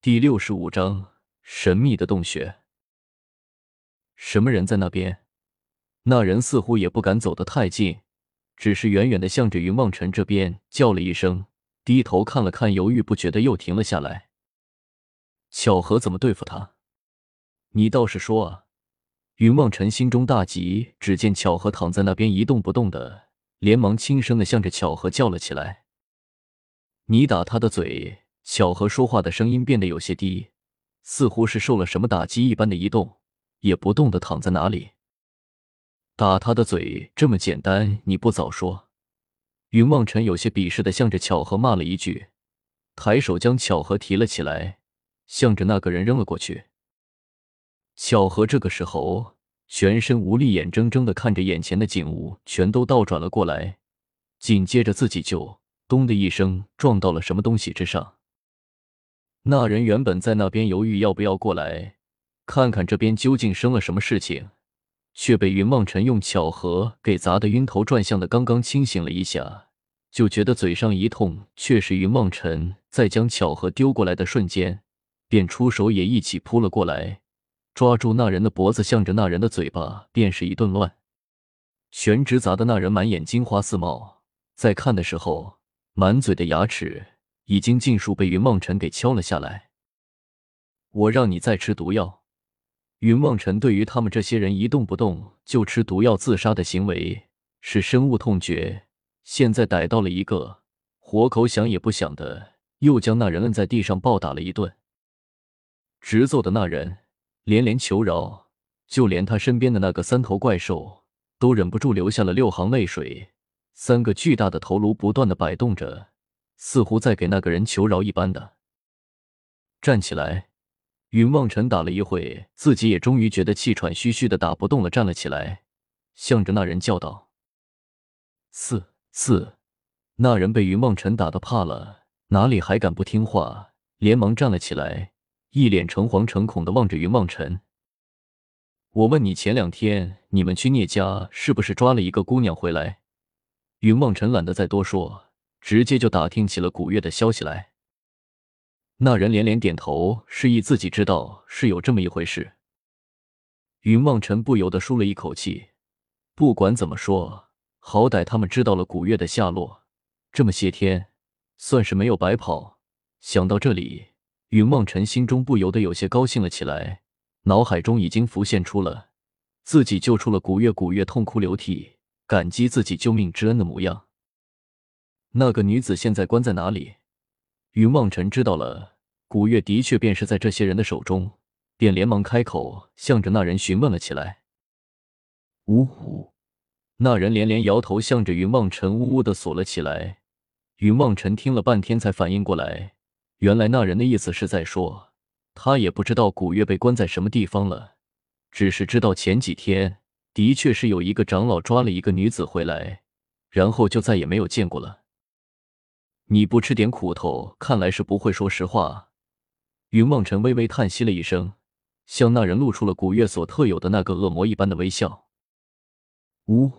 第六十五章神秘的洞穴。什么人在那边？那人似乎也不敢走得太近，只是远远的向着云望尘这边叫了一声，低头看了看，犹豫不决的又停了下来。巧合怎么对付他？你倒是说啊！云望尘心中大急，只见巧合躺在那边一动不动的，连忙轻声的向着巧合叫了起来：“你打他的嘴！”巧合说话的声音变得有些低，似乎是受了什么打击一般的移动，也不动的躺在那里。打他的嘴这么简单，你不早说？云望尘有些鄙视的向着巧合骂了一句，抬手将巧合提了起来，向着那个人扔了过去。巧合这个时候全身无力，眼睁睁的看着眼前的景物全都倒转了过来，紧接着自己就咚的一声撞到了什么东西之上。那人原本在那边犹豫要不要过来看看这边究竟生了什么事情，却被云梦尘用巧合给砸得晕头转向的。刚刚清醒了一下，就觉得嘴上一痛。却是云梦尘在将巧合丢过来的瞬间，便出手也一起扑了过来，抓住那人的脖子，向着那人的嘴巴便是一顿乱，全直砸的那人满眼金花四冒，在看的时候，满嘴的牙齿。已经尽数被云望尘给敲了下来。我让你再吃毒药。云望尘对于他们这些人一动不动就吃毒药自杀的行为是深恶痛绝。现在逮到了一个，活口想也不想的，又将那人摁在地上暴打了一顿。直揍的那人连连求饶，就连他身边的那个三头怪兽都忍不住流下了六行泪水。三个巨大的头颅不断的摆动着。似乎在给那个人求饶一般的站起来，云望尘打了一会，自己也终于觉得气喘吁吁的打不动了，站了起来，向着那人叫道：“四四。”那人被云望尘打的怕了，哪里还敢不听话，连忙站了起来，一脸诚惶诚恐的望着云望尘：“我问你，前两天你们去聂家是不是抓了一个姑娘回来？”云望尘懒得再多说。直接就打听起了古月的消息来。那人连连点头，示意自己知道是有这么一回事。云望尘不由得舒了一口气。不管怎么说，好歹他们知道了古月的下落，这么些天算是没有白跑。想到这里，云望尘心中不由得有些高兴了起来，脑海中已经浮现出了自己救出了古月，古月痛哭流涕，感激自己救命之恩的模样。那个女子现在关在哪里？云望尘知道了，古月的确便是在这些人的手中，便连忙开口，向着那人询问了起来。呜呼！那人连连摇头，向着云望尘呜呜的锁了起来。云望尘听了半天，才反应过来，原来那人的意思是在说，他也不知道古月被关在什么地方了，只是知道前几天的确是有一个长老抓了一个女子回来，然后就再也没有见过了。你不吃点苦头，看来是不会说实话。云望尘微微叹息了一声，向那人露出了古月所特有的那个恶魔一般的微笑。呜，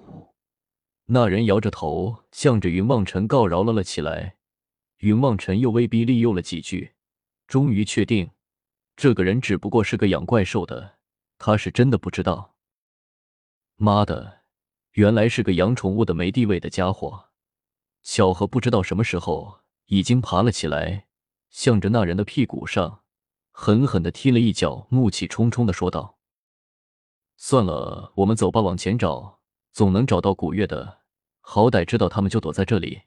那人摇着头，向着云望尘告饶了了起来。云望尘又威逼利诱了几句，终于确定，这个人只不过是个养怪兽的，他是真的不知道。妈的，原来是个养宠物的没地位的家伙。巧合不知道什么时候已经爬了起来，向着那人的屁股上狠狠的踢了一脚，怒气冲冲的说道：“算了，我们走吧，往前找，总能找到古月的。好歹知道他们就躲在这里。”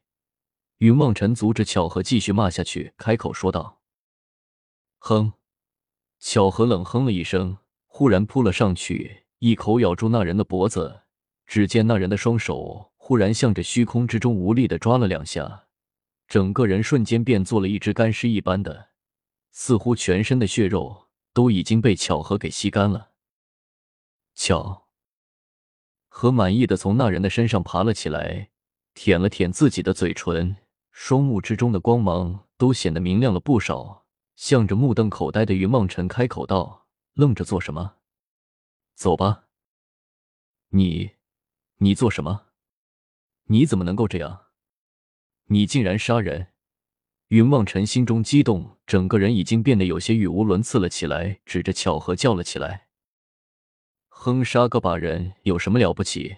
云望尘阻止巧合继续骂下去，开口说道：“哼！”巧合冷哼了一声，忽然扑了上去，一口咬住那人的脖子。只见那人的双手。忽然向着虚空之中无力的抓了两下，整个人瞬间变做了一只干尸一般的，似乎全身的血肉都已经被巧合给吸干了。巧合满意的从那人的身上爬了起来，舔了舔自己的嘴唇，双目之中的光芒都显得明亮了不少，向着目瞪口呆的云梦辰开口道：“愣着做什么？走吧。”你，你做什么？你怎么能够这样？你竟然杀人！云望尘心中激动，整个人已经变得有些语无伦次了起来，指着巧合叫了起来：“哼，杀个把人有什么了不起？”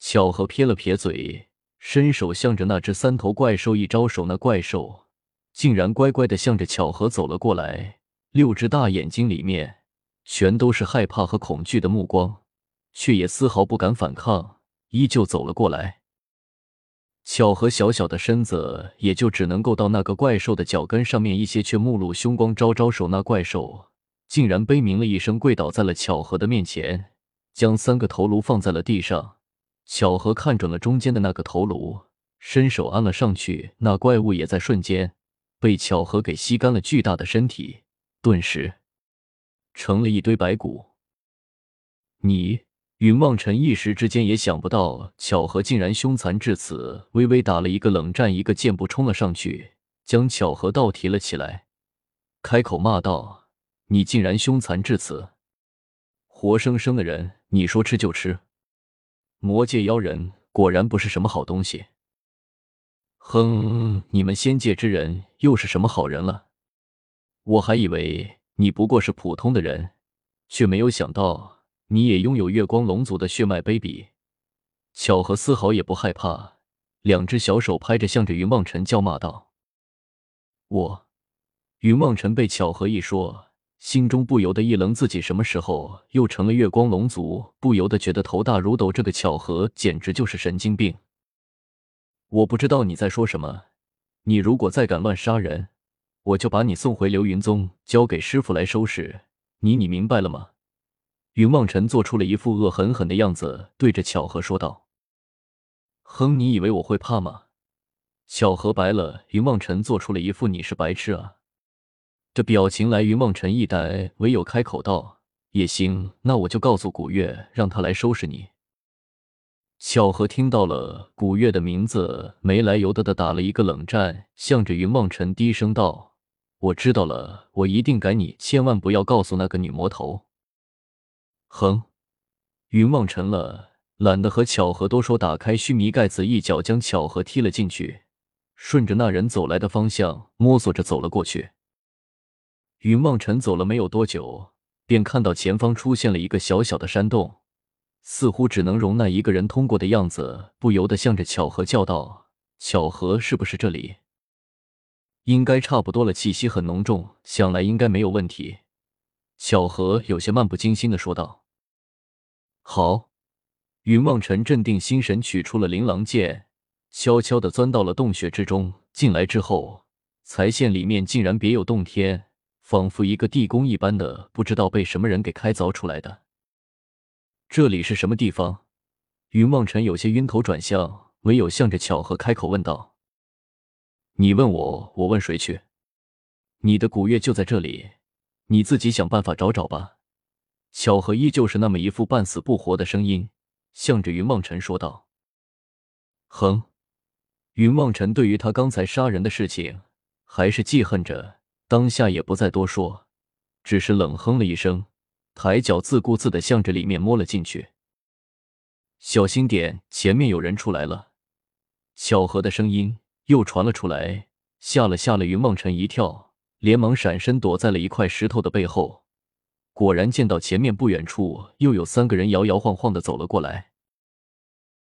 巧合撇了撇嘴，伸手向着那只三头怪兽一招手，那怪兽竟然乖乖的向着巧合走了过来，六只大眼睛里面全都是害怕和恐惧的目光，却也丝毫不敢反抗，依旧走了过来。巧合小小的身子也就只能够到那个怪兽的脚跟上面一些，却目露凶光，招招手。那怪兽竟然悲鸣了一声，跪倒在了巧合的面前，将三个头颅放在了地上。巧合看准了中间的那个头颅，伸手按了上去，那怪物也在瞬间被巧合给吸干了巨大的身体，顿时成了一堆白骨。你。云望尘一时之间也想不到，巧合竟然凶残至此，微微打了一个冷战，一个箭步冲了上去，将巧合倒提了起来，开口骂道：“你竟然凶残至此！活生生的人，你说吃就吃！魔界妖人果然不是什么好东西。哼，你们仙界之人又是什么好人了？我还以为你不过是普通的人，却没有想到。”你也拥有月光龙族的血脉，baby。巧合丝毫也不害怕，两只小手拍着，向着云望尘叫骂道：“我。”云望尘被巧合一说，心中不由得一愣，自己什么时候又成了月光龙族？不由得觉得头大如斗。这个巧合简直就是神经病！我不知道你在说什么。你如果再敢乱杀人，我就把你送回流云宗，交给师傅来收拾你。你明白了吗？云望尘做出了一副恶狠狠的样子，对着巧合说道：“哼，你以为我会怕吗？”巧合白了云望尘，做出了一副“你是白痴啊”的表情来。云望尘一呆，唯有开口道：“也行，那我就告诉古月，让他来收拾你。”巧合听到了古月的名字，没来由的的打了一个冷战，向着云望尘低声道：“我知道了，我一定改你，千万不要告诉那个女魔头。”哼，云望尘了，懒得和巧合多说，打开须弥盖子，一脚将巧合踢了进去，顺着那人走来的方向摸索着走了过去。云望尘走了没有多久，便看到前方出现了一个小小的山洞，似乎只能容纳一个人通过的样子，不由得向着巧合叫道：“巧合，是不是这里？应该差不多了，气息很浓重，想来应该没有问题。”巧合有些漫不经心的说道。好，云望尘镇定心神，取出了琳琅剑，悄悄的钻到了洞穴之中。进来之后，财线里面竟然别有洞天，仿佛一个地宫一般的，不知道被什么人给开凿出来的。这里是什么地方？云望尘有些晕头转向，唯有向着巧合开口问道：“你问我，我问谁去？你的古月就在这里，你自己想办法找找吧。”巧合依旧是那么一副半死不活的声音，向着云望尘说道：“哼。”云望尘对于他刚才杀人的事情还是记恨着，当下也不再多说，只是冷哼了一声，抬脚自顾自的向着里面摸了进去。小心点，前面有人出来了！巧合的声音又传了出来，吓了吓了云望尘一跳，连忙闪身躲在了一块石头的背后。果然见到前面不远处又有三个人摇摇晃晃的走了过来。